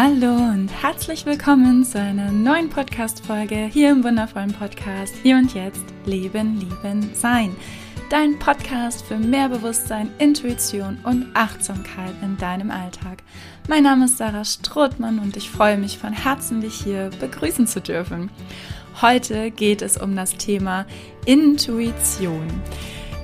Hallo und herzlich willkommen zu einer neuen Podcast-Folge hier im wundervollen Podcast Hier und Jetzt Leben, Lieben, Sein. Dein Podcast für mehr Bewusstsein, Intuition und Achtsamkeit in deinem Alltag. Mein Name ist Sarah Strothmann und ich freue mich von Herzen, dich hier begrüßen zu dürfen. Heute geht es um das Thema Intuition.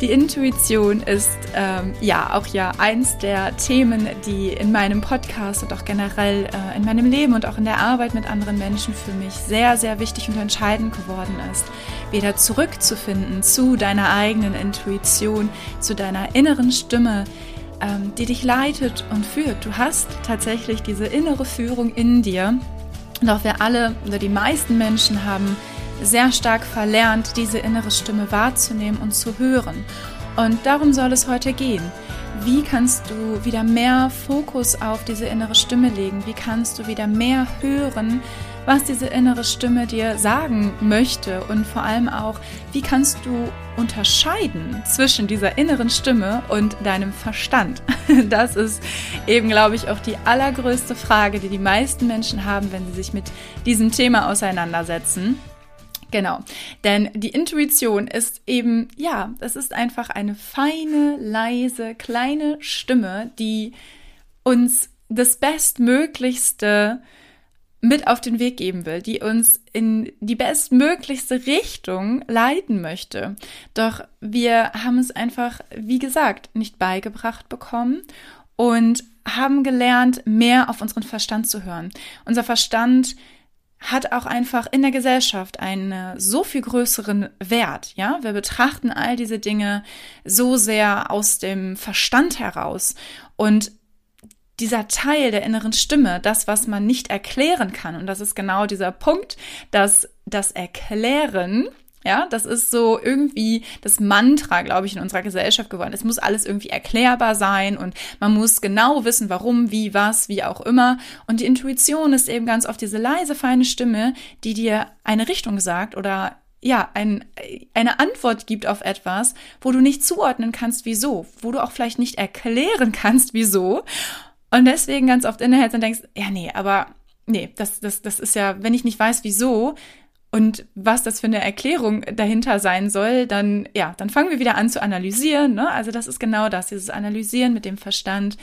Die Intuition ist ähm, ja auch ja eins der Themen, die in meinem Podcast und auch generell äh, in meinem Leben und auch in der Arbeit mit anderen Menschen für mich sehr, sehr wichtig und entscheidend geworden ist. Wieder zurückzufinden zu deiner eigenen Intuition, zu deiner inneren Stimme, ähm, die dich leitet und führt. Du hast tatsächlich diese innere Führung in dir. Und auch wir alle oder die meisten Menschen haben sehr stark verlernt, diese innere Stimme wahrzunehmen und zu hören. Und darum soll es heute gehen. Wie kannst du wieder mehr Fokus auf diese innere Stimme legen? Wie kannst du wieder mehr hören, was diese innere Stimme dir sagen möchte? Und vor allem auch, wie kannst du unterscheiden zwischen dieser inneren Stimme und deinem Verstand? Das ist eben, glaube ich, auch die allergrößte Frage, die die meisten Menschen haben, wenn sie sich mit diesem Thema auseinandersetzen. Genau, denn die Intuition ist eben, ja, das ist einfach eine feine, leise, kleine Stimme, die uns das Bestmöglichste mit auf den Weg geben will, die uns in die bestmöglichste Richtung leiten möchte. Doch wir haben es einfach, wie gesagt, nicht beigebracht bekommen und haben gelernt, mehr auf unseren Verstand zu hören. Unser Verstand hat auch einfach in der Gesellschaft einen so viel größeren Wert. Ja, wir betrachten all diese Dinge so sehr aus dem Verstand heraus und dieser Teil der inneren Stimme, das, was man nicht erklären kann, und das ist genau dieser Punkt, dass das Erklären ja, das ist so irgendwie das Mantra, glaube ich, in unserer Gesellschaft geworden. Es muss alles irgendwie erklärbar sein und man muss genau wissen, warum, wie, was, wie auch immer. Und die Intuition ist eben ganz oft diese leise, feine Stimme, die dir eine Richtung sagt oder ja, ein, eine Antwort gibt auf etwas, wo du nicht zuordnen kannst, wieso, wo du auch vielleicht nicht erklären kannst, wieso. Und deswegen ganz oft innehältst und denkst, ja, nee, aber nee, das, das, das ist ja, wenn ich nicht weiß, wieso, und was das für eine Erklärung dahinter sein soll, dann, ja, dann fangen wir wieder an zu analysieren. Ne? Also das ist genau das, dieses Analysieren mit dem Verstand.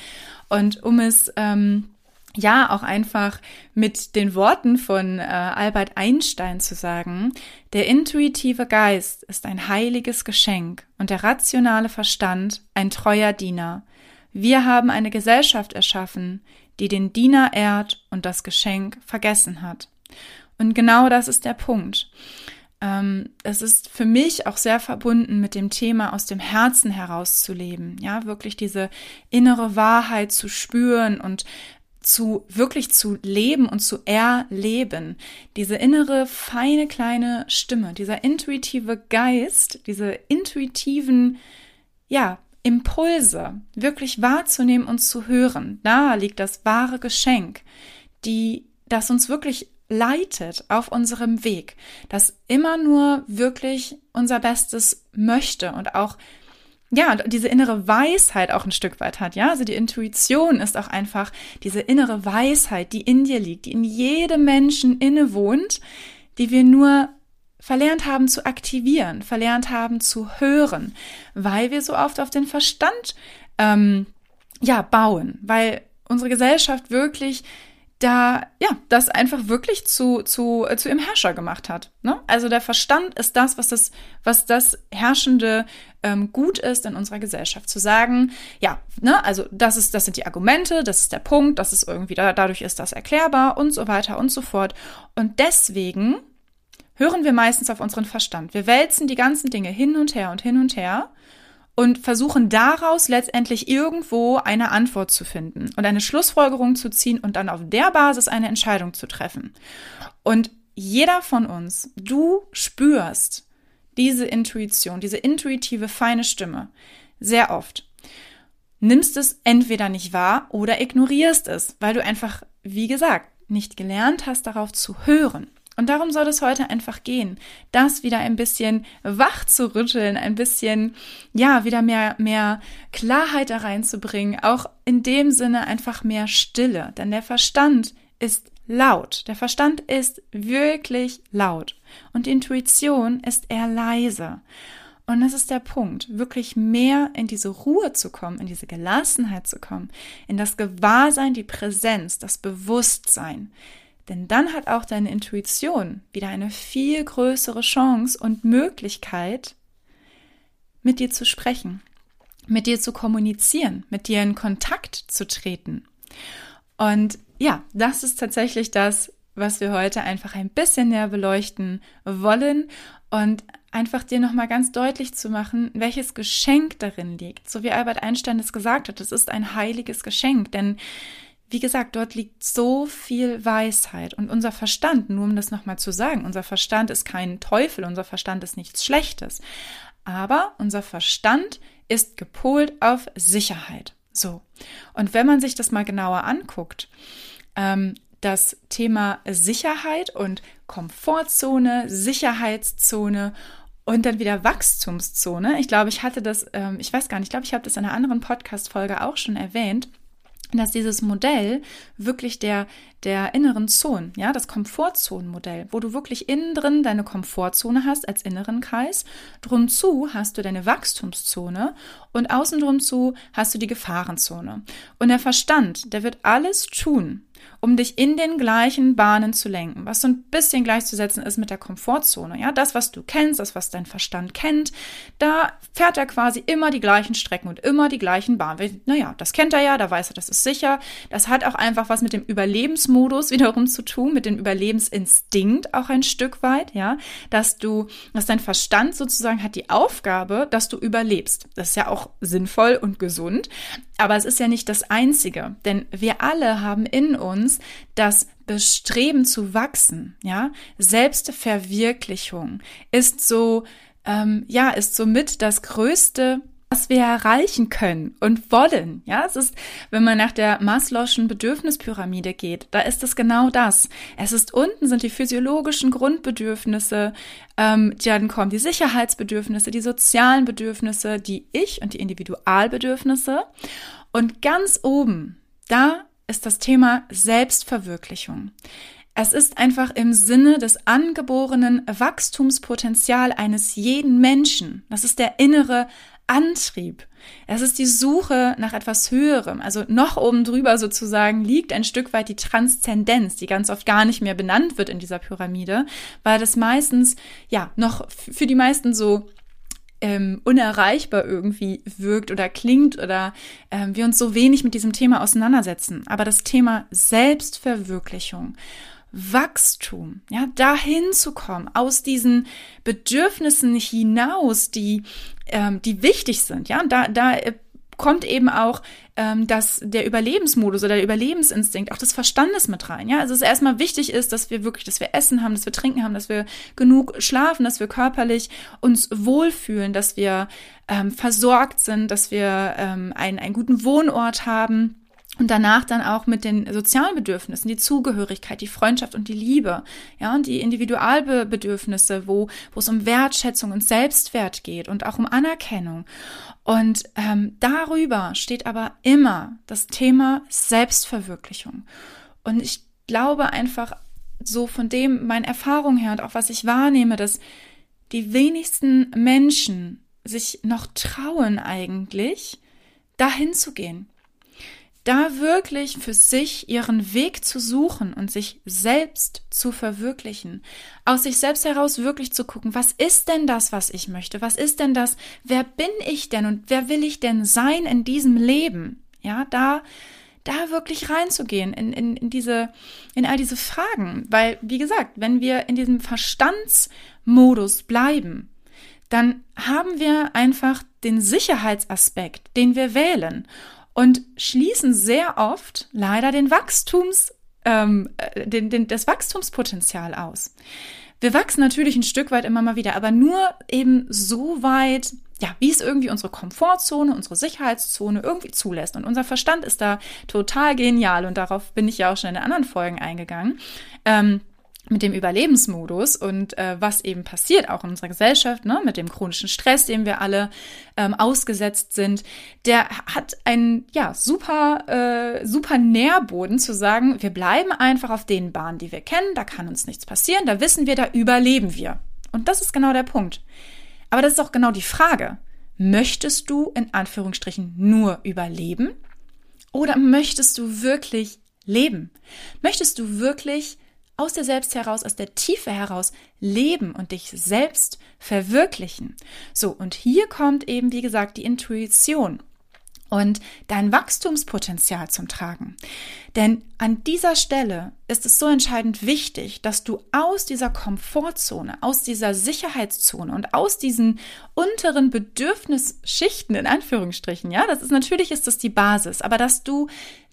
Und um es ähm, ja auch einfach mit den Worten von äh, Albert Einstein zu sagen, der intuitive Geist ist ein heiliges Geschenk und der rationale Verstand ein treuer Diener. Wir haben eine Gesellschaft erschaffen, die den Diener ehrt und das Geschenk vergessen hat. Und genau das ist der Punkt. Ähm, es ist für mich auch sehr verbunden mit dem Thema aus dem Herzen herauszuleben. Ja, wirklich diese innere Wahrheit zu spüren und zu wirklich zu leben und zu erleben. Diese innere, feine, kleine Stimme, dieser intuitive Geist, diese intuitiven, ja, Impulse wirklich wahrzunehmen und zu hören. Da liegt das wahre Geschenk, die, das uns wirklich leitet auf unserem Weg, das immer nur wirklich unser Bestes möchte und auch ja, diese innere Weisheit auch ein Stück weit hat, ja, also die Intuition ist auch einfach diese innere Weisheit, die in dir liegt, die in jedem Menschen innewohnt, die wir nur verlernt haben zu aktivieren, verlernt haben zu hören, weil wir so oft auf den Verstand ähm, ja bauen, weil unsere Gesellschaft wirklich da ja das einfach wirklich zu zu äh, zu ihrem Herrscher gemacht hat. Ne? Also der Verstand ist das, was das was das herrschende ähm, Gut ist in unserer Gesellschaft. Zu sagen, ja, ne, also das ist das sind die Argumente, das ist der Punkt, das ist irgendwie da, dadurch ist das erklärbar und so weiter und so fort. Und deswegen hören wir meistens auf unseren Verstand. Wir wälzen die ganzen Dinge hin und her und hin und her und versuchen daraus letztendlich irgendwo eine Antwort zu finden und eine Schlussfolgerung zu ziehen und dann auf der Basis eine Entscheidung zu treffen. Und jeder von uns, du spürst diese Intuition, diese intuitive feine Stimme sehr oft. Nimmst es entweder nicht wahr oder ignorierst es, weil du einfach, wie gesagt, nicht gelernt hast, darauf zu hören. Und darum soll es heute einfach gehen, das wieder ein bisschen wach zu rütteln, ein bisschen, ja, wieder mehr, mehr Klarheit da reinzubringen, auch in dem Sinne einfach mehr Stille. Denn der Verstand ist laut. Der Verstand ist wirklich laut. Und die Intuition ist eher leise. Und das ist der Punkt, wirklich mehr in diese Ruhe zu kommen, in diese Gelassenheit zu kommen, in das Gewahrsein, die Präsenz, das Bewusstsein. Denn dann hat auch deine Intuition wieder eine viel größere Chance und Möglichkeit, mit dir zu sprechen, mit dir zu kommunizieren, mit dir in Kontakt zu treten. Und ja, das ist tatsächlich das, was wir heute einfach ein bisschen näher beleuchten wollen und einfach dir nochmal ganz deutlich zu machen, welches Geschenk darin liegt. So wie Albert Einstein es gesagt hat, es ist ein heiliges Geschenk, denn wie gesagt, dort liegt so viel Weisheit und unser Verstand, nur um das nochmal zu sagen, unser Verstand ist kein Teufel, unser Verstand ist nichts Schlechtes, aber unser Verstand ist gepolt auf Sicherheit. So. Und wenn man sich das mal genauer anguckt, ähm, das Thema Sicherheit und Komfortzone, Sicherheitszone und dann wieder Wachstumszone. Ich glaube, ich hatte das, ähm, ich weiß gar nicht, ich glaube, ich habe das in einer anderen Podcast-Folge auch schon erwähnt dass dieses Modell wirklich der, der inneren Zonen, ja, das Komfortzonenmodell, wo du wirklich innen drin deine Komfortzone hast als inneren Kreis, drum zu hast du deine Wachstumszone und außen drum zu hast du die Gefahrenzone. Und der Verstand, der wird alles tun, um dich in den gleichen Bahnen zu lenken, was so ein bisschen gleichzusetzen ist mit der Komfortzone. Ja, das, was du kennst, das, was dein Verstand kennt, da fährt er quasi immer die gleichen Strecken und immer die gleichen Bahnen. Naja, das kennt er ja, da weiß er, das ist sicher. Das hat auch einfach was mit dem Überlebensmodus wiederum zu tun, mit dem Überlebensinstinkt auch ein Stück weit, ja, dass du, dass dein Verstand sozusagen hat die Aufgabe, dass du überlebst. Das ist ja auch sinnvoll und gesund. Aber es ist ja nicht das Einzige, denn wir alle haben in uns das Bestreben zu wachsen, ja. Selbstverwirklichung ist so, ähm, ja, ist somit das größte was wir erreichen können und wollen. Ja, es ist, wenn man nach der Maslow'schen Bedürfnispyramide geht, da ist es genau das. Es ist unten sind die physiologischen Grundbedürfnisse, ähm, dann kommen die Sicherheitsbedürfnisse, die sozialen Bedürfnisse, die Ich- und die Individualbedürfnisse. Und ganz oben, da ist das Thema Selbstverwirklichung. Es ist einfach im Sinne des angeborenen Wachstumspotenzial eines jeden Menschen. Das ist der innere Antrieb. Es ist die Suche nach etwas Höherem. Also noch oben drüber sozusagen liegt ein Stück weit die Transzendenz, die ganz oft gar nicht mehr benannt wird in dieser Pyramide, weil das meistens, ja, noch für die meisten so ähm, unerreichbar irgendwie wirkt oder klingt oder ähm, wir uns so wenig mit diesem Thema auseinandersetzen. Aber das Thema Selbstverwirklichung Wachstum, ja, dahin zu kommen, aus diesen Bedürfnissen hinaus, die, ähm, die wichtig sind, ja, da, da äh, kommt eben auch ähm, dass der Überlebensmodus oder der Überlebensinstinkt auch des Verstandes mit rein. Ja, also es erstmal wichtig ist, dass wir wirklich, dass wir Essen haben, dass wir Trinken haben, dass wir genug schlafen, dass wir körperlich uns wohlfühlen, dass wir ähm, versorgt sind, dass wir ähm, einen, einen guten Wohnort haben und danach dann auch mit den sozialen Bedürfnissen, die Zugehörigkeit, die Freundschaft und die Liebe, ja, und die Individualbedürfnisse, wo, wo es um Wertschätzung und Selbstwert geht und auch um Anerkennung. Und ähm, darüber steht aber immer das Thema Selbstverwirklichung. Und ich glaube einfach so von dem, meine Erfahrung her und auch was ich wahrnehme, dass die wenigsten Menschen sich noch trauen eigentlich, dahin zu gehen da wirklich für sich ihren Weg zu suchen und sich selbst zu verwirklichen, aus sich selbst heraus wirklich zu gucken, was ist denn das, was ich möchte? Was ist denn das? Wer bin ich denn und wer will ich denn sein in diesem Leben? Ja, da, da wirklich reinzugehen in, in, in diese, in all diese Fragen. Weil, wie gesagt, wenn wir in diesem Verstandsmodus bleiben, dann haben wir einfach den Sicherheitsaspekt, den wir wählen und schließen sehr oft leider den Wachstums, ähm, äh, den, den, das Wachstumspotenzial aus. Wir wachsen natürlich ein Stück weit immer mal wieder, aber nur eben so weit, ja, wie es irgendwie unsere Komfortzone, unsere Sicherheitszone irgendwie zulässt. Und unser Verstand ist da total genial und darauf bin ich ja auch schon in den anderen Folgen eingegangen. Ähm, mit dem Überlebensmodus und äh, was eben passiert auch in unserer Gesellschaft, ne, mit dem chronischen Stress, dem wir alle ähm, ausgesetzt sind, der hat einen ja super äh, super Nährboden zu sagen, wir bleiben einfach auf den Bahnen, die wir kennen, da kann uns nichts passieren, da wissen wir, da überleben wir. Und das ist genau der Punkt. Aber das ist auch genau die Frage. Möchtest du in Anführungsstrichen nur überleben oder möchtest du wirklich leben? Möchtest du wirklich aus dir selbst heraus, aus der Tiefe heraus leben und dich selbst verwirklichen. So, und hier kommt eben, wie gesagt, die Intuition und dein Wachstumspotenzial zum Tragen. Denn an dieser Stelle ist es so entscheidend wichtig, dass du aus dieser Komfortzone, aus dieser Sicherheitszone und aus diesen unteren Bedürfnisschichten in Anführungsstrichen, ja, das ist natürlich ist das die Basis, aber dass du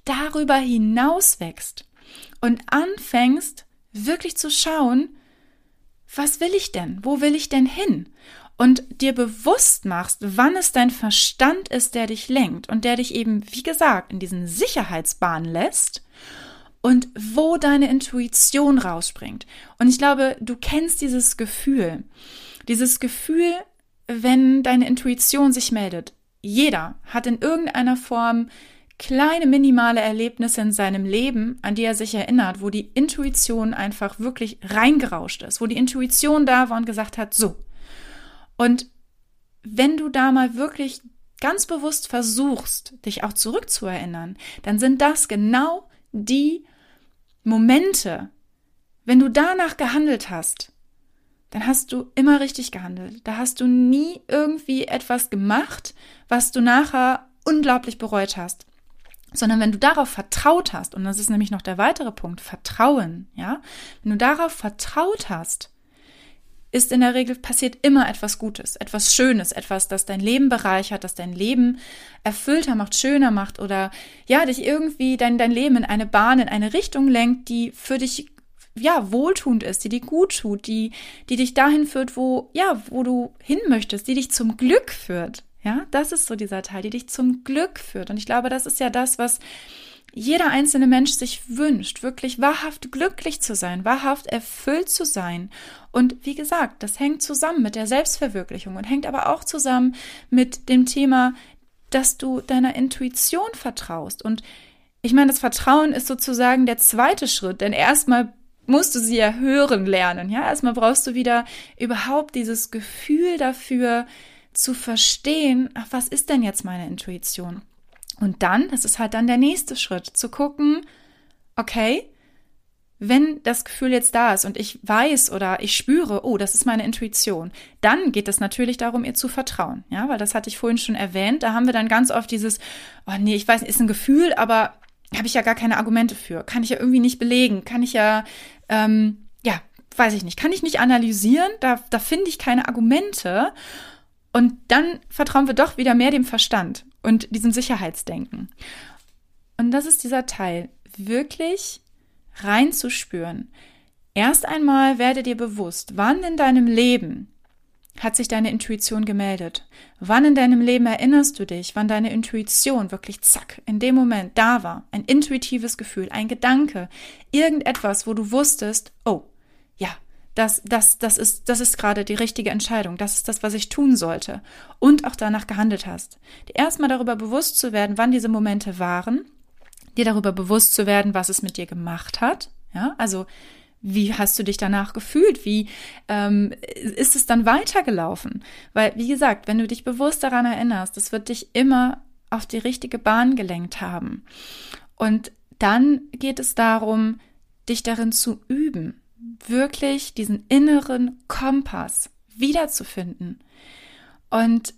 darüber hinaus wächst und anfängst wirklich zu schauen, was will ich denn? Wo will ich denn hin? Und dir bewusst machst, wann es dein Verstand ist, der dich lenkt und der dich eben, wie gesagt, in diesen Sicherheitsbahn lässt und wo deine Intuition rausspringt. Und ich glaube, du kennst dieses Gefühl. Dieses Gefühl, wenn deine Intuition sich meldet. Jeder hat in irgendeiner Form kleine minimale Erlebnisse in seinem Leben, an die er sich erinnert, wo die Intuition einfach wirklich reingerauscht ist, wo die Intuition da war und gesagt hat, so. Und wenn du da mal wirklich ganz bewusst versuchst, dich auch zurückzuerinnern, dann sind das genau die Momente, wenn du danach gehandelt hast, dann hast du immer richtig gehandelt. Da hast du nie irgendwie etwas gemacht, was du nachher unglaublich bereut hast sondern wenn du darauf vertraut hast, und das ist nämlich noch der weitere Punkt, Vertrauen, ja, wenn du darauf vertraut hast, ist in der Regel passiert immer etwas Gutes, etwas Schönes, etwas, das dein Leben bereichert, das dein Leben erfüllter macht, schöner macht oder ja, dich irgendwie dein, dein Leben in eine Bahn, in eine Richtung lenkt, die für dich ja, wohltuend ist, die dir gut tut, die, die dich dahin führt, wo, ja, wo du hin möchtest, die dich zum Glück führt. Ja, das ist so dieser Teil, die dich zum Glück führt. Und ich glaube, das ist ja das, was jeder einzelne Mensch sich wünscht, wirklich wahrhaft glücklich zu sein, wahrhaft erfüllt zu sein. Und wie gesagt, das hängt zusammen mit der Selbstverwirklichung und hängt aber auch zusammen mit dem Thema, dass du deiner Intuition vertraust. Und ich meine, das Vertrauen ist sozusagen der zweite Schritt, denn erstmal musst du sie ja hören lernen. Ja, erstmal brauchst du wieder überhaupt dieses Gefühl dafür, zu verstehen, ach, was ist denn jetzt meine Intuition? Und dann, das ist halt dann der nächste Schritt, zu gucken, okay, wenn das Gefühl jetzt da ist und ich weiß oder ich spüre, oh, das ist meine Intuition, dann geht es natürlich darum, ihr zu vertrauen. Ja, weil das hatte ich vorhin schon erwähnt. Da haben wir dann ganz oft dieses, oh nee, ich weiß, ist ein Gefühl, aber habe ich ja gar keine Argumente für. Kann ich ja irgendwie nicht belegen. Kann ich ja, ähm, ja, weiß ich nicht. Kann ich nicht analysieren. Da, da finde ich keine Argumente. Und dann vertrauen wir doch wieder mehr dem Verstand und diesem Sicherheitsdenken. Und das ist dieser Teil, wirklich reinzuspüren. Erst einmal werde dir bewusst, wann in deinem Leben hat sich deine Intuition gemeldet? Wann in deinem Leben erinnerst du dich, wann deine Intuition wirklich zack, in dem Moment da war? Ein intuitives Gefühl, ein Gedanke, irgendetwas, wo du wusstest, oh, das, das, das ist, das ist gerade die richtige Entscheidung, das ist das, was ich tun sollte und auch danach gehandelt hast. Dir erstmal darüber bewusst zu werden, wann diese Momente waren, dir darüber bewusst zu werden, was es mit dir gemacht hat, ja, also wie hast du dich danach gefühlt? Wie ähm, ist es dann weitergelaufen? Weil, wie gesagt, wenn du dich bewusst daran erinnerst, das wird dich immer auf die richtige Bahn gelenkt haben. Und dann geht es darum, dich darin zu üben, wirklich diesen inneren Kompass wiederzufinden und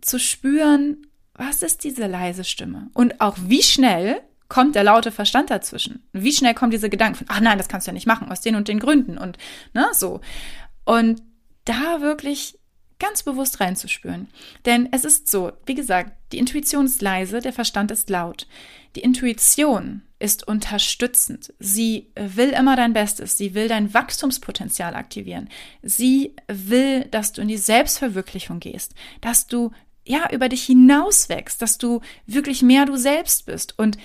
zu spüren, was ist diese leise Stimme und auch wie schnell kommt der laute Verstand dazwischen. Wie schnell kommen diese Gedanken von, ach nein, das kannst du ja nicht machen, aus den und den Gründen und ne, so. Und da wirklich ganz bewusst reinzuspüren. Denn es ist so, wie gesagt, die Intuition ist leise, der Verstand ist laut. Die Intuition ist unterstützend. Sie will immer dein Bestes. Sie will dein Wachstumspotenzial aktivieren. Sie will, dass du in die Selbstverwirklichung gehst, dass du ja über dich hinaus wächst, dass du wirklich mehr du selbst bist. Und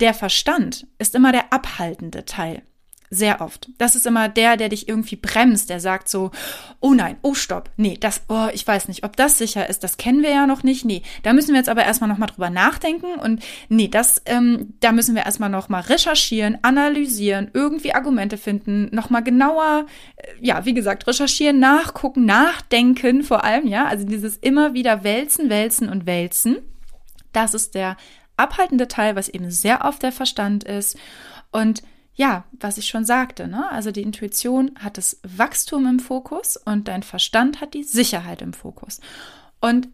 der Verstand ist immer der abhaltende Teil. Sehr oft. Das ist immer der, der dich irgendwie bremst, der sagt so, oh nein, oh stopp, nee, das, oh, ich weiß nicht, ob das sicher ist, das kennen wir ja noch nicht, nee, da müssen wir jetzt aber erstmal nochmal drüber nachdenken und nee, das, ähm, da müssen wir erstmal nochmal recherchieren, analysieren, irgendwie Argumente finden, nochmal genauer, äh, ja, wie gesagt, recherchieren, nachgucken, nachdenken vor allem, ja, also dieses immer wieder wälzen, wälzen und wälzen, das ist der abhaltende Teil, was eben sehr oft der Verstand ist. Und ja, was ich schon sagte, ne? Also die Intuition hat das Wachstum im Fokus und dein Verstand hat die Sicherheit im Fokus. Und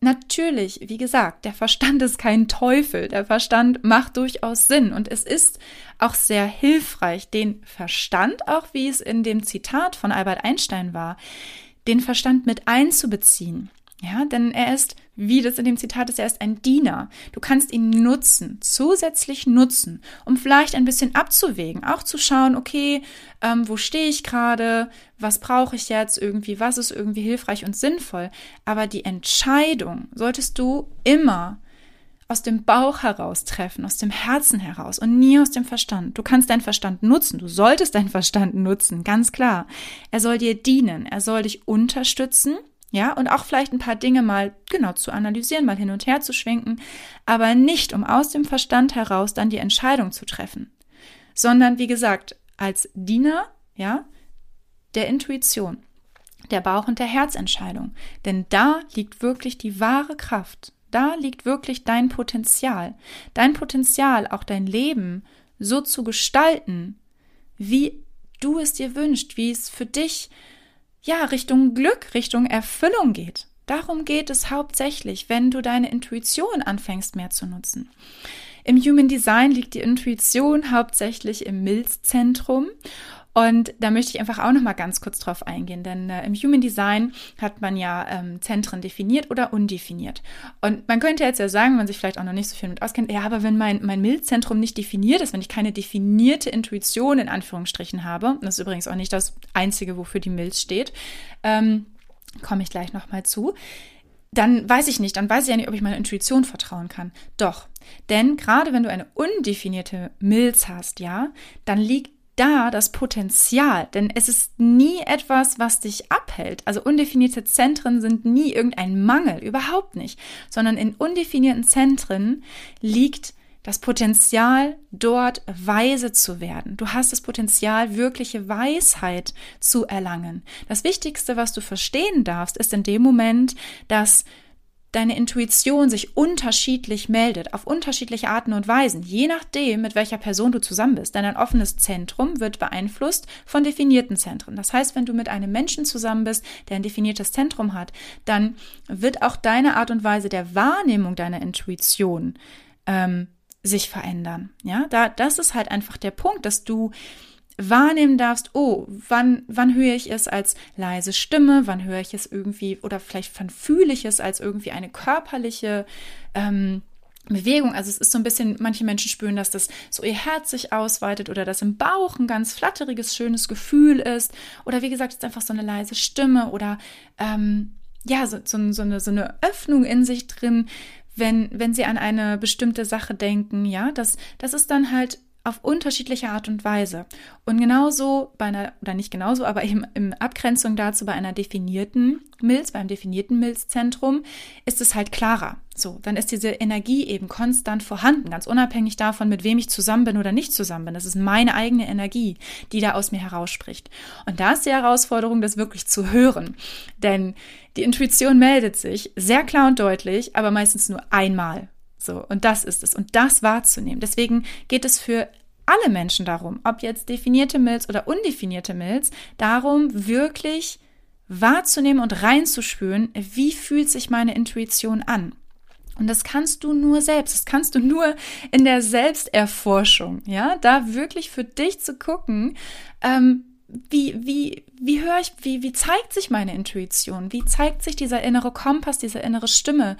natürlich, wie gesagt, der Verstand ist kein Teufel. Der Verstand macht durchaus Sinn und es ist auch sehr hilfreich, den Verstand, auch wie es in dem Zitat von Albert Einstein war, den Verstand mit einzubeziehen. Ja, denn er ist, wie das in dem Zitat ist, er ist ein Diener. Du kannst ihn nutzen, zusätzlich nutzen, um vielleicht ein bisschen abzuwägen, auch zu schauen, okay, ähm, wo stehe ich gerade, was brauche ich jetzt irgendwie, was ist irgendwie hilfreich und sinnvoll. Aber die Entscheidung solltest du immer aus dem Bauch heraus treffen, aus dem Herzen heraus und nie aus dem Verstand. Du kannst deinen Verstand nutzen, du solltest deinen Verstand nutzen, ganz klar. Er soll dir dienen, er soll dich unterstützen ja, und auch vielleicht ein paar Dinge mal genau zu analysieren, mal hin und her zu schwenken, aber nicht, um aus dem Verstand heraus dann die Entscheidung zu treffen, sondern wie gesagt, als Diener, ja, der Intuition, der Bauch- und der Herzentscheidung. Denn da liegt wirklich die wahre Kraft. Da liegt wirklich dein Potenzial. Dein Potenzial, auch dein Leben so zu gestalten, wie du es dir wünschst, wie es für dich ja, Richtung Glück, Richtung Erfüllung geht. Darum geht es hauptsächlich, wenn du deine Intuition anfängst mehr zu nutzen. Im Human Design liegt die Intuition hauptsächlich im Milzzentrum und da möchte ich einfach auch noch mal ganz kurz drauf eingehen, denn äh, im Human Design hat man ja ähm, Zentren definiert oder undefiniert. Und man könnte jetzt ja sagen, wenn man sich vielleicht auch noch nicht so viel mit auskennt, ja, aber wenn mein, mein Milzzentrum nicht definiert ist, wenn ich keine definierte Intuition in Anführungsstrichen habe, das ist übrigens auch nicht das Einzige, wofür die Milz steht, ähm, komme ich gleich noch mal zu, dann weiß ich nicht, dann weiß ich ja nicht, ob ich meiner Intuition vertrauen kann. Doch, denn gerade wenn du eine undefinierte Milz hast, ja, dann liegt da das Potenzial, denn es ist nie etwas, was dich abhält. Also undefinierte Zentren sind nie irgendein Mangel, überhaupt nicht, sondern in undefinierten Zentren liegt das Potenzial, dort weise zu werden. Du hast das Potenzial, wirkliche Weisheit zu erlangen. Das Wichtigste, was du verstehen darfst, ist in dem Moment, dass deine Intuition sich unterschiedlich meldet, auf unterschiedliche Arten und Weisen, je nachdem, mit welcher Person du zusammen bist. Denn ein offenes Zentrum wird beeinflusst von definierten Zentren. Das heißt, wenn du mit einem Menschen zusammen bist, der ein definiertes Zentrum hat, dann wird auch deine Art und Weise der Wahrnehmung deiner Intuition ähm, sich verändern. Ja, da, das ist halt einfach der Punkt, dass du wahrnehmen darfst, oh, wann, wann höre ich es als leise Stimme, wann höre ich es irgendwie oder vielleicht wann fühle ich es als irgendwie eine körperliche ähm, Bewegung. Also es ist so ein bisschen, manche Menschen spüren, dass das so ihr Herz sich ausweitet oder dass im Bauch ein ganz flatteriges, schönes Gefühl ist. Oder wie gesagt, es ist einfach so eine leise Stimme oder ähm, ja, so, so, so, eine, so eine Öffnung in sich drin, wenn, wenn sie an eine bestimmte Sache denken, ja, das, das ist dann halt auf unterschiedliche Art und Weise. Und genauso bei einer, oder nicht genauso, aber eben in Abgrenzung dazu bei einer definierten Milz, beim definierten Milzzentrum, ist es halt klarer. So, dann ist diese Energie eben konstant vorhanden, ganz unabhängig davon, mit wem ich zusammen bin oder nicht zusammen bin. Das ist meine eigene Energie, die da aus mir herausspricht. Und da ist die Herausforderung, das wirklich zu hören. Denn die Intuition meldet sich sehr klar und deutlich, aber meistens nur einmal. So, und das ist es. Und das wahrzunehmen. Deswegen geht es für alle Menschen darum, ob jetzt definierte Milz oder undefinierte Milz, darum wirklich wahrzunehmen und reinzuspüren, wie fühlt sich meine Intuition an. Und das kannst du nur selbst, das kannst du nur in der Selbsterforschung, ja, da wirklich für dich zu gucken, ähm, wie, wie, wie höre ich, wie, wie zeigt sich meine Intuition? Wie zeigt sich dieser innere Kompass, diese innere Stimme?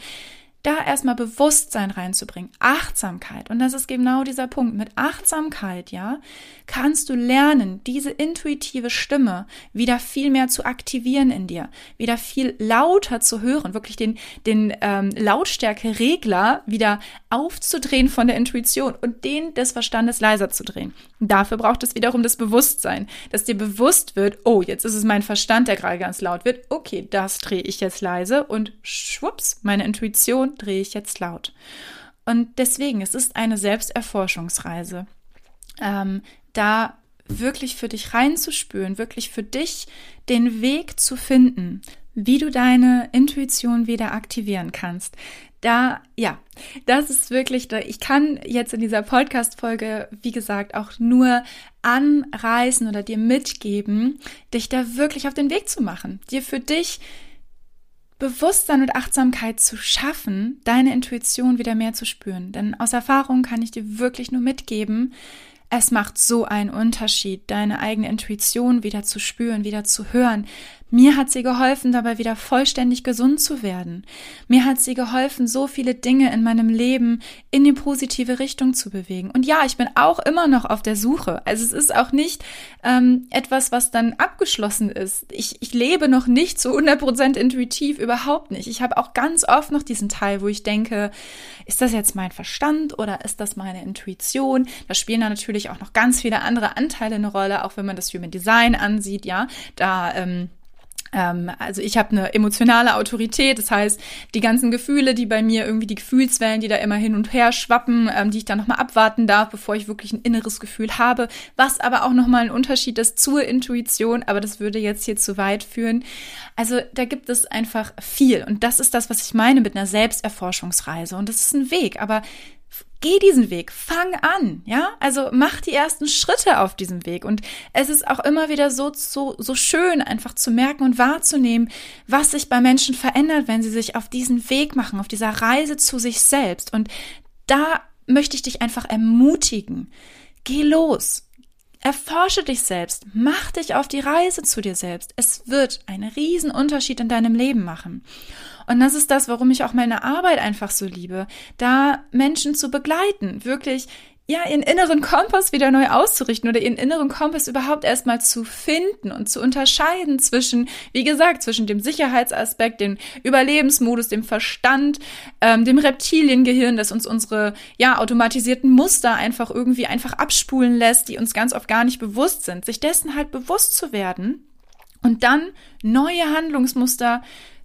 Da erstmal Bewusstsein reinzubringen, Achtsamkeit. Und das ist genau dieser Punkt. Mit Achtsamkeit, ja, kannst du lernen, diese intuitive Stimme wieder viel mehr zu aktivieren in dir, wieder viel lauter zu hören, wirklich den, den ähm, Lautstärke-Regler wieder aufzudrehen von der Intuition und den des Verstandes leiser zu drehen. Dafür braucht es wiederum das Bewusstsein, dass dir bewusst wird, oh, jetzt ist es mein Verstand, der gerade ganz laut wird. Okay, das drehe ich jetzt leise und schwupps, meine Intuition drehe ich jetzt laut. Und deswegen, es ist eine Selbsterforschungsreise. Ähm, da wirklich für dich reinzuspüren, wirklich für dich den Weg zu finden, wie du deine Intuition wieder aktivieren kannst. Da, ja, das ist wirklich, ich kann jetzt in dieser Podcast-Folge, wie gesagt, auch nur anreißen oder dir mitgeben, dich da wirklich auf den Weg zu machen, dir für dich Bewusstsein und Achtsamkeit zu schaffen, deine Intuition wieder mehr zu spüren. Denn aus Erfahrung kann ich dir wirklich nur mitgeben, es macht so einen Unterschied, deine eigene Intuition wieder zu spüren, wieder zu hören, mir hat sie geholfen, dabei wieder vollständig gesund zu werden. Mir hat sie geholfen, so viele Dinge in meinem Leben in die positive Richtung zu bewegen. Und ja, ich bin auch immer noch auf der Suche. Also es ist auch nicht ähm, etwas, was dann abgeschlossen ist. Ich, ich lebe noch nicht zu 100% intuitiv, überhaupt nicht. Ich habe auch ganz oft noch diesen Teil, wo ich denke, ist das jetzt mein Verstand oder ist das meine Intuition? Da spielen da natürlich auch noch ganz viele andere Anteile eine Rolle, auch wenn man das Human Design ansieht, ja. Da ähm, also ich habe eine emotionale Autorität, das heißt, die ganzen Gefühle, die bei mir irgendwie die Gefühlswellen, die da immer hin und her schwappen, ähm, die ich dann nochmal abwarten darf, bevor ich wirklich ein inneres Gefühl habe, was aber auch nochmal ein Unterschied ist zur Intuition, aber das würde jetzt hier zu weit führen. Also da gibt es einfach viel und das ist das, was ich meine mit einer Selbsterforschungsreise und das ist ein Weg, aber geh diesen Weg, fang an, ja? Also mach die ersten Schritte auf diesem Weg. Und es ist auch immer wieder so, so, so schön, einfach zu merken und wahrzunehmen, was sich bei Menschen verändert, wenn sie sich auf diesen Weg machen, auf dieser Reise zu sich selbst. Und da möchte ich dich einfach ermutigen. Geh los. Erforsche dich selbst, mach dich auf die Reise zu dir selbst. Es wird einen riesen Unterschied in deinem Leben machen. Und das ist das, warum ich auch meine Arbeit einfach so liebe, da Menschen zu begleiten, wirklich ja, ihren inneren Kompass wieder neu auszurichten oder ihren inneren Kompass überhaupt erstmal zu finden und zu unterscheiden zwischen, wie gesagt, zwischen dem Sicherheitsaspekt, dem Überlebensmodus, dem Verstand, ähm, dem Reptiliengehirn, das uns unsere, ja, automatisierten Muster einfach irgendwie einfach abspulen lässt, die uns ganz oft gar nicht bewusst sind, sich dessen halt bewusst zu werden und dann neue Handlungsmuster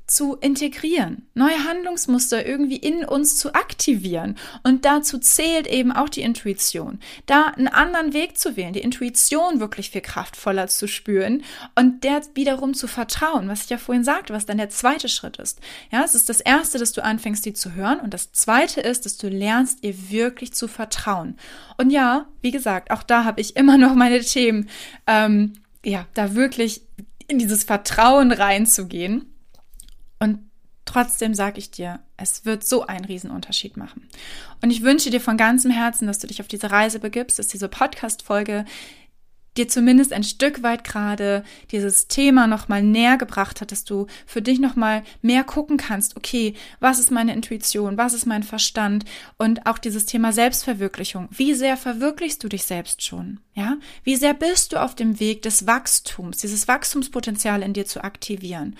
zu integrieren, neue Handlungsmuster irgendwie in uns zu aktivieren. Und dazu zählt eben auch die Intuition, da einen anderen Weg zu wählen, die Intuition wirklich viel kraftvoller zu spüren und der wiederum zu vertrauen, was ich ja vorhin sagte, was dann der zweite Schritt ist. Ja, es ist das erste, dass du anfängst, die zu hören und das zweite ist, dass du lernst, ihr wirklich zu vertrauen. Und ja, wie gesagt, auch da habe ich immer noch meine Themen, ähm, ja, da wirklich in dieses Vertrauen reinzugehen und trotzdem sage ich dir, es wird so einen Riesenunterschied machen. Und ich wünsche dir von ganzem Herzen, dass du dich auf diese Reise begibst, dass diese Podcast-Folge dir zumindest ein Stück weit gerade dieses Thema nochmal näher gebracht hat, dass du für dich nochmal mehr gucken kannst, okay, was ist meine Intuition, was ist mein Verstand und auch dieses Thema Selbstverwirklichung. Wie sehr verwirklichst du dich selbst schon? Ja? Wie sehr bist du auf dem Weg des Wachstums, dieses Wachstumspotenzial in dir zu aktivieren?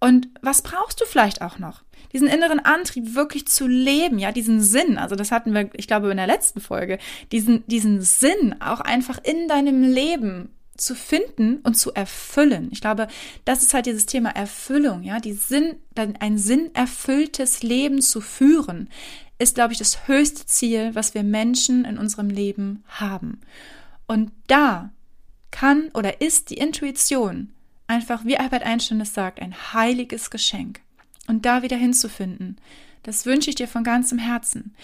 Und was brauchst du vielleicht auch noch? Diesen inneren Antrieb wirklich zu leben, ja, diesen Sinn. Also das hatten wir, ich glaube, in der letzten Folge. Diesen, diesen Sinn auch einfach in deinem Leben zu finden und zu erfüllen. Ich glaube, das ist halt dieses Thema Erfüllung, ja, die Sinn, ein sinnerfülltes Leben zu führen, ist, glaube ich, das höchste Ziel, was wir Menschen in unserem Leben haben. Und da kann oder ist die Intuition einfach, wie Albert Einstein es sagt, ein heiliges Geschenk. Und da wieder hinzufinden, das wünsche ich dir von ganzem Herzen.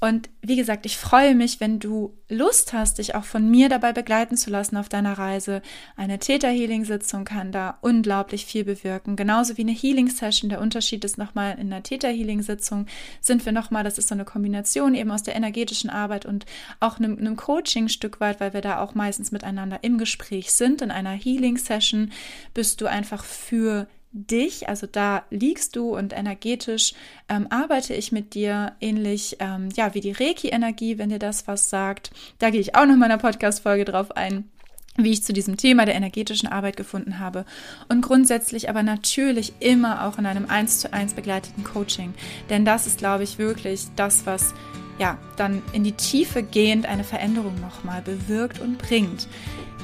Und wie gesagt, ich freue mich, wenn du Lust hast, dich auch von mir dabei begleiten zu lassen auf deiner Reise. Eine Theta-Healing-Sitzung kann da unglaublich viel bewirken. Genauso wie eine Healing-Session. Der Unterschied ist nochmal in einer Theta-Healing-Sitzung sind wir nochmal, das ist so eine Kombination eben aus der energetischen Arbeit und auch einem, einem Coaching-Stück weit, weil wir da auch meistens miteinander im Gespräch sind. In einer Healing-Session bist du einfach für dich, also da liegst du und energetisch ähm, arbeite ich mit dir, ähnlich ähm, ja wie die Reiki-Energie, wenn dir das was sagt. Da gehe ich auch noch in meiner Podcast-Folge drauf ein wie ich zu diesem Thema der energetischen Arbeit gefunden habe und grundsätzlich aber natürlich immer auch in einem eins zu eins begleiteten Coaching, denn das ist, glaube ich, wirklich das, was ja dann in die Tiefe gehend eine Veränderung nochmal bewirkt und bringt.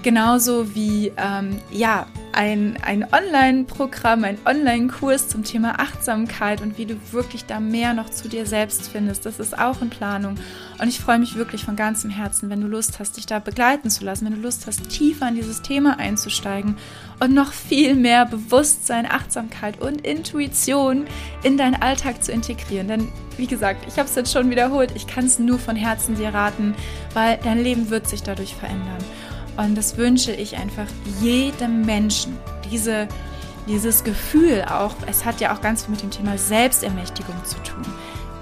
Genauso wie ähm, ja, ein, ein Online-Programm, ein Online-Kurs zum Thema Achtsamkeit und wie du wirklich da mehr noch zu dir selbst findest. Das ist auch in Planung. Und ich freue mich wirklich von ganzem Herzen, wenn du Lust hast, dich da begleiten zu lassen, wenn du Lust hast, tiefer in dieses Thema einzusteigen und noch viel mehr Bewusstsein, Achtsamkeit und Intuition in deinen Alltag zu integrieren. Denn wie gesagt, ich habe es jetzt schon wiederholt, ich kann es nur von Herzen dir raten, weil dein Leben wird sich dadurch verändern. Und das wünsche ich einfach jedem Menschen. Diese, dieses Gefühl auch, es hat ja auch ganz viel mit dem Thema Selbstermächtigung zu tun.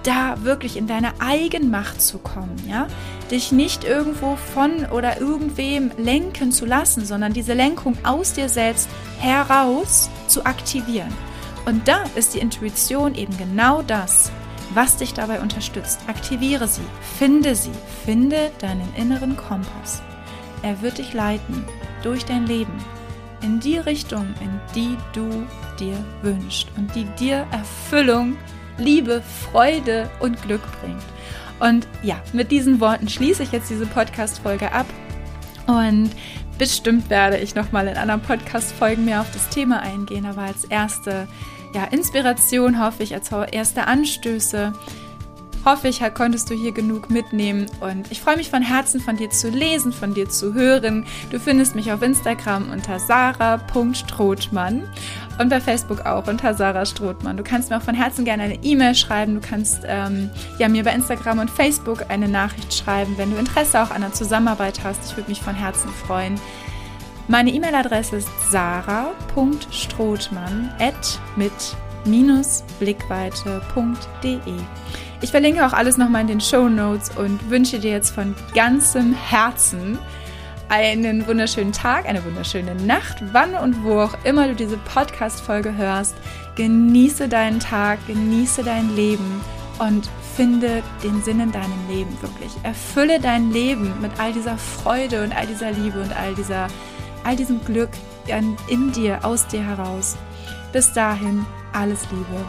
Da wirklich in deine Eigenmacht zu kommen, ja? Dich nicht irgendwo von oder irgendwem lenken zu lassen, sondern diese Lenkung aus dir selbst heraus zu aktivieren. Und da ist die Intuition eben genau das, was dich dabei unterstützt. Aktiviere sie, finde sie, finde deinen inneren Kompass. Er wird dich leiten durch dein Leben in die Richtung, in die du dir wünschst und die dir Erfüllung, Liebe, Freude und Glück bringt. Und ja, mit diesen Worten schließe ich jetzt diese Podcast-Folge ab und bestimmt werde ich nochmal in anderen Podcast-Folgen mehr auf das Thema eingehen, aber als erste ja, Inspiration hoffe ich, als erste Anstöße hoffe ich, konntest du hier genug mitnehmen und ich freue mich von Herzen von dir zu lesen, von dir zu hören. Du findest mich auf Instagram unter sarah.strothmann und bei Facebook auch unter Sarah Strothmann. Du kannst mir auch von Herzen gerne eine E-Mail schreiben. Du kannst ähm, ja, mir bei Instagram und Facebook eine Nachricht schreiben, wenn du Interesse auch an der Zusammenarbeit hast. Ich würde mich von Herzen freuen. Meine E-Mail-Adresse ist sarah.strothmann mit blickweite.de. Ich verlinke auch alles nochmal in den Show Notes und wünsche dir jetzt von ganzem Herzen einen wunderschönen Tag, eine wunderschöne Nacht, wann und wo auch immer du diese Podcast-Folge hörst. Genieße deinen Tag, genieße dein Leben und finde den Sinn in deinem Leben wirklich. Erfülle dein Leben mit all dieser Freude und all dieser Liebe und all dieser, all diesem Glück in, in dir, aus dir heraus. Bis dahin, alles Liebe.